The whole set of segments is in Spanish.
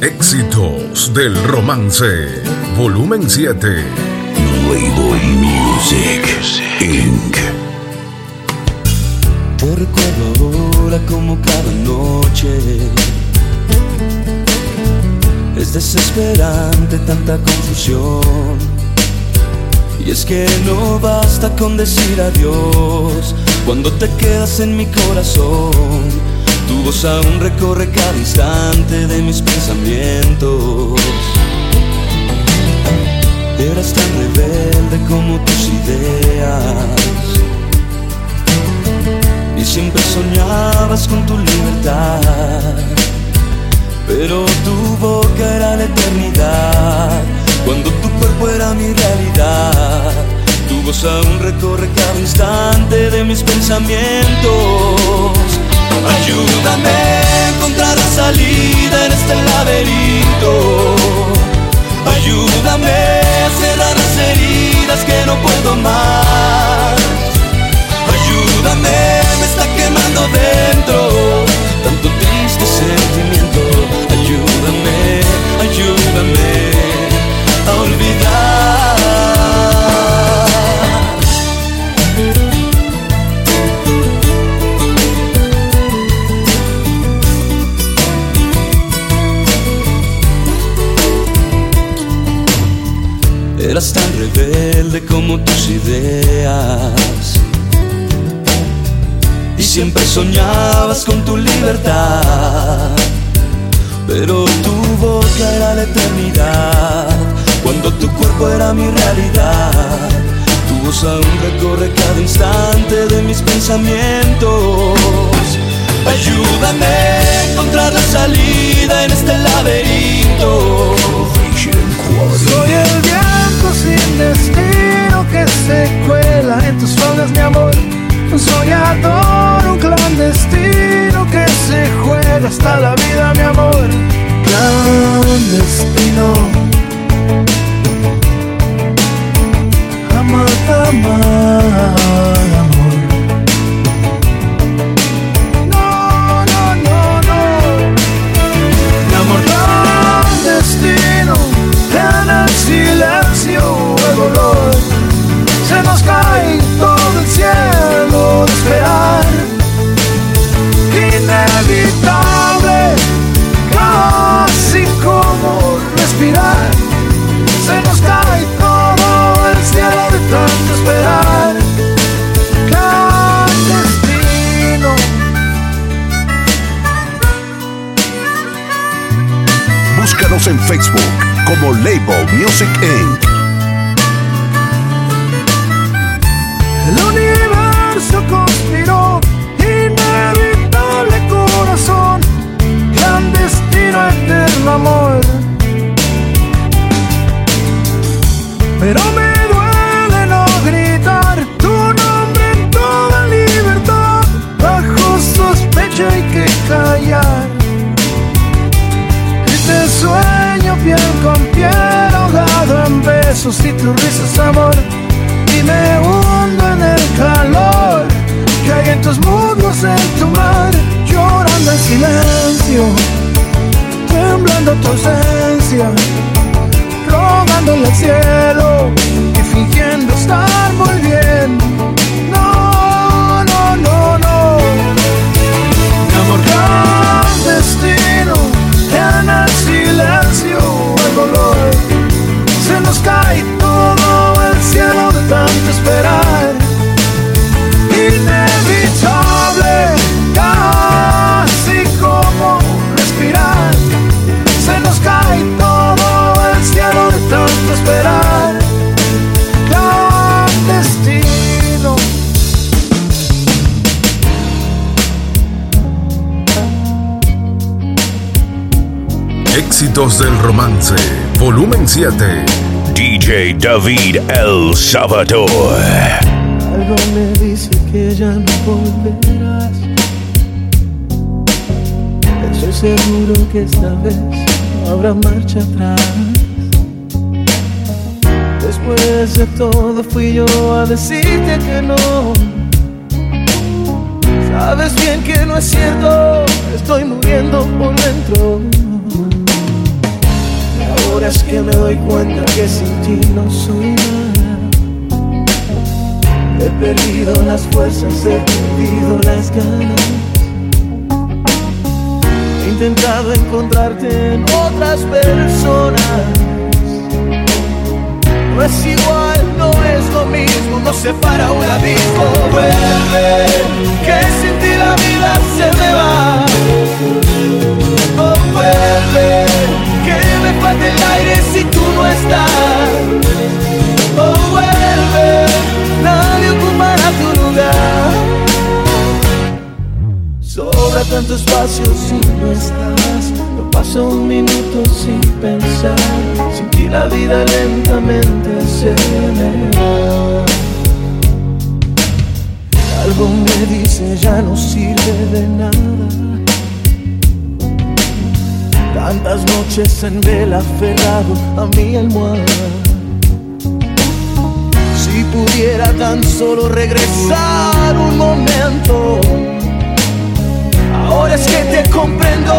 Éxitos del romance, volumen 7. Label Music Inc. Te recuerdo ahora como cada noche. Es desesperante tanta confusión. Y es que no basta con decir adiós cuando te quedas en mi corazón. Tu voz aún recorre cada instante de mis pensamientos. Eras tan rebelde como tus ideas. Y siempre soñabas con tu libertad. Pero tu boca era la eternidad. Cuando tu cuerpo era mi realidad. Tu voz aún recorre cada instante de mis pensamientos. Ayúdame a encontrar salida en este laberinto. Ayúdame a cerrar las heridas que no puedo más. Ayúdame, me está quemando dentro. Como tus ideas. Y siempre soñabas con tu libertad. Pero tu boca era la eternidad. Cuando tu cuerpo era mi realidad. Tu voz aún recorre cada instante de mis pensamientos. Ayúdame a encontrar la salida en este laberinto. Se cuela en tus faldas, mi amor. Un soñador, un clandestino que se juega hasta la vida, mi amor. Clandestino. Amar, amar, besos y tus risas amor y me hundo en el calor que hay en tus muslos en tu mar llorando en silencio temblando tu ausencia rogándole al cielo y fingiendo estar muy bien Éxitos del romance, volumen 7. DJ David El Salvador. Algo me dice que ya no volverás. Estoy seguro que esta vez no habrá marcha atrás. Después de todo fui yo a decirte que no. Sabes bien que no es cierto, estoy muriendo por dentro. Que me doy cuenta que sin ti no soy nada. He perdido las fuerzas, he perdido las ganas. He intentado encontrarte en otras personas. No es igual, no es lo mismo, no separa un abismo. Vuelve, que sin ti la vida se me va. Oh, vuelve, que me falta el aire si tú no estás. Oh, vuelve, nadie ocupará tu lugar. Sobra tanto espacio si no estás. No paso un minuto sin pensar. Ti la vida lentamente se me va. Algo me dice ya no sirve de nada. Tantas noches en vela aferrado a mi almohada. Si pudiera tan solo regresar un momento. Ahora es que te comprendo,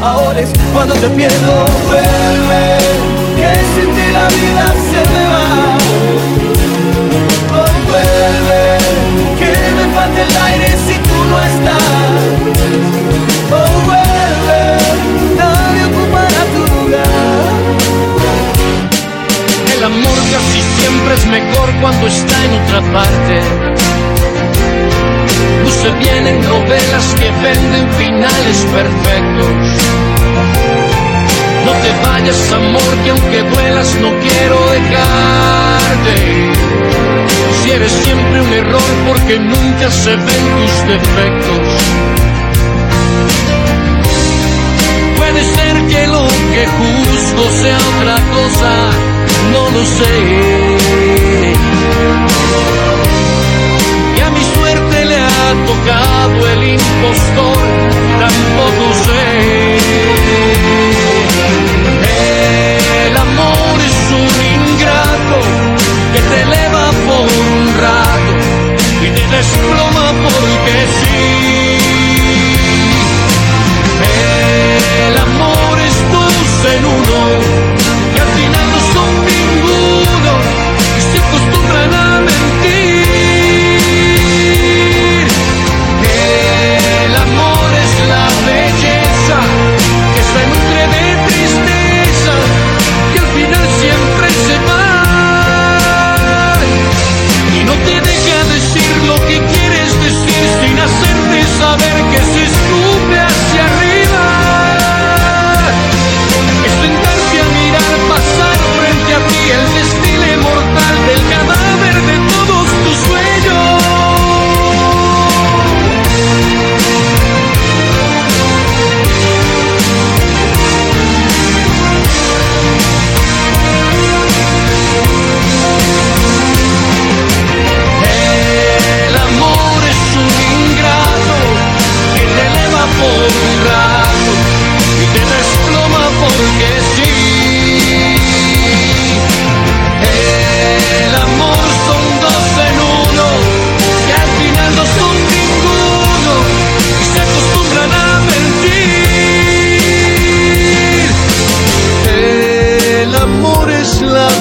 ahora es cuando te pierdo. Vuelve, la vida se me va. Oh, vuelve, que me falta el aire si tú no estás. Oh, vuelve, nadie ocupará tu lugar. El amor casi siempre es mejor cuando está en otra parte. No se vienen novelas que venden finales perfectos. No te vayas, amor, que aunque duelas no quiero dejarte. Si eres siempre un error porque nunca se ven tus defectos. Puede ser que lo que juzgo sea otra cosa, no lo sé. Y a mi suerte le ha tocado el impostor, tampoco sé.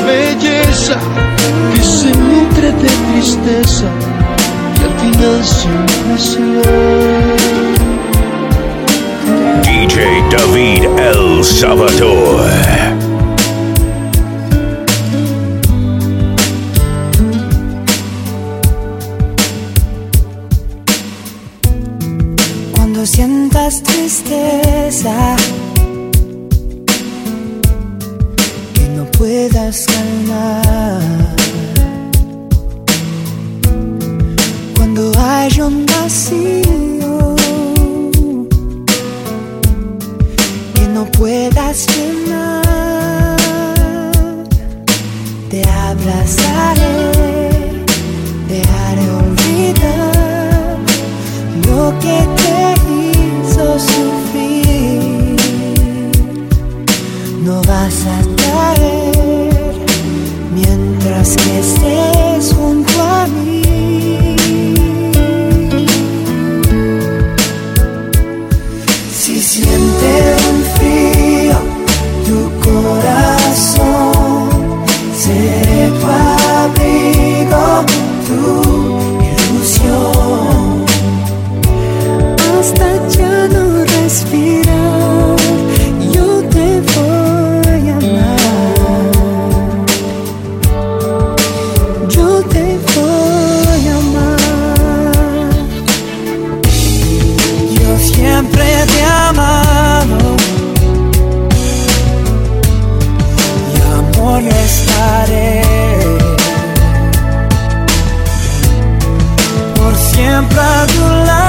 Belleza que se nutre de tristeza y al final siempre se va. DJ David El Salvador. Un vacío que no puedas llenar, I'm proud tu lado.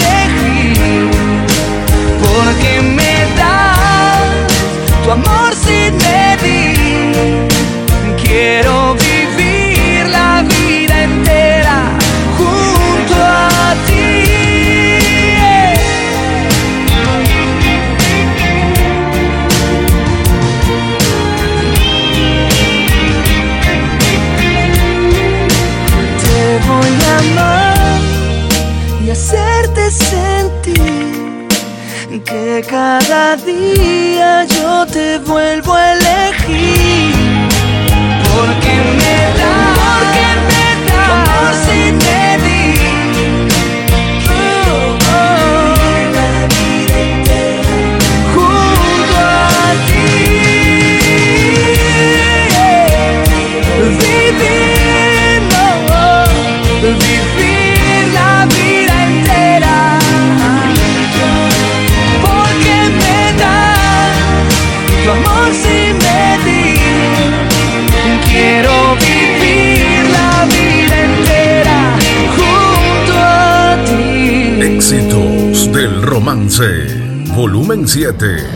amor sin medir. Quiero vivir. Aguascalientes.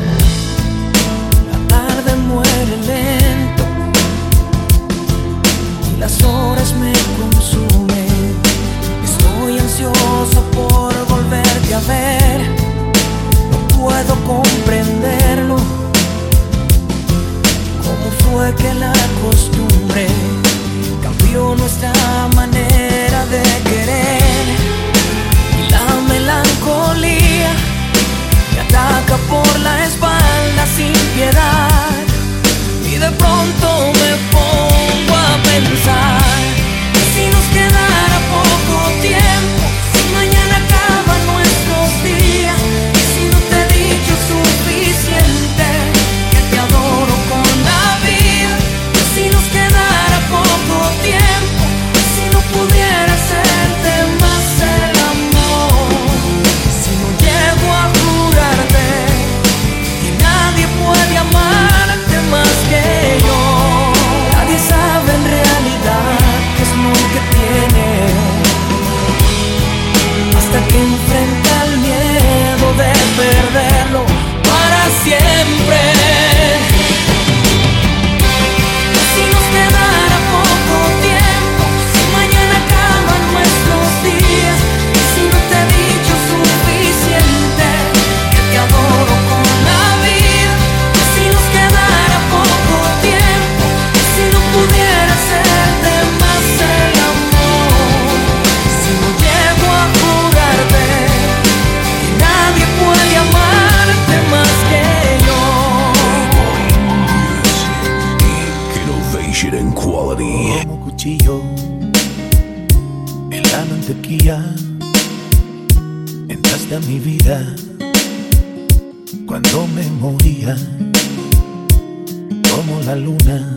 como la luna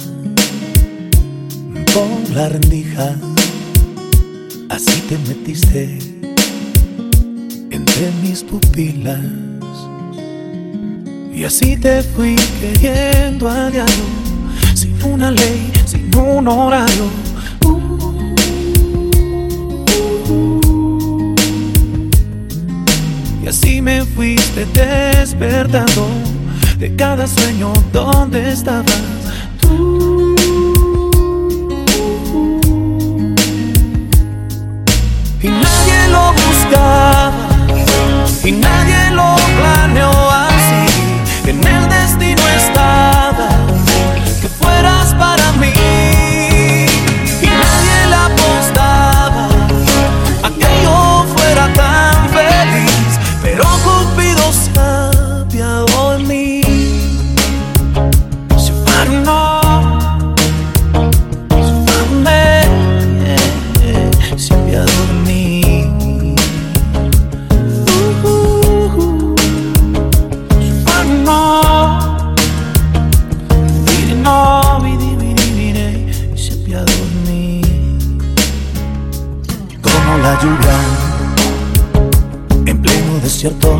por la rendija. Así te metiste entre mis pupilas. Y así te fui queriendo a diario, sin una ley, sin un horario. Y así me fuiste despertando de cada sueño donde estabas tú. Y nadie lo buscaba, y nadie desierto,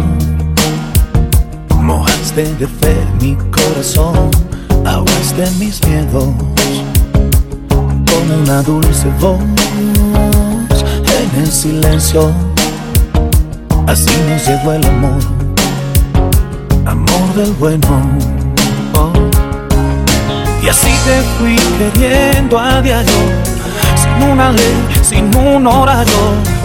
mojaste de fe mi corazón, aguaste mis miedos con una dulce voz en el silencio. Así nos llegó el amor, amor del bueno. Y así te fui queriendo a diario, sin una ley, sin un horario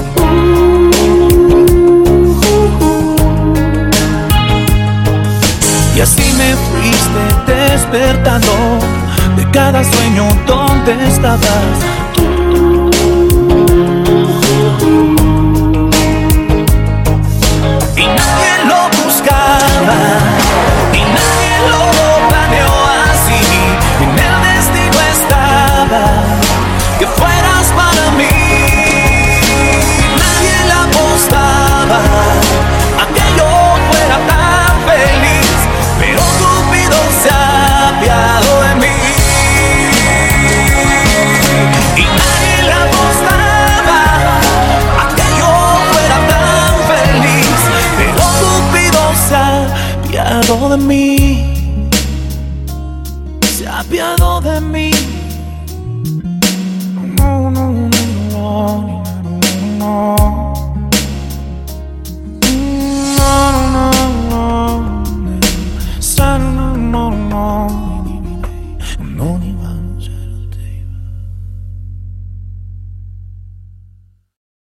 cada sueño donde estabas.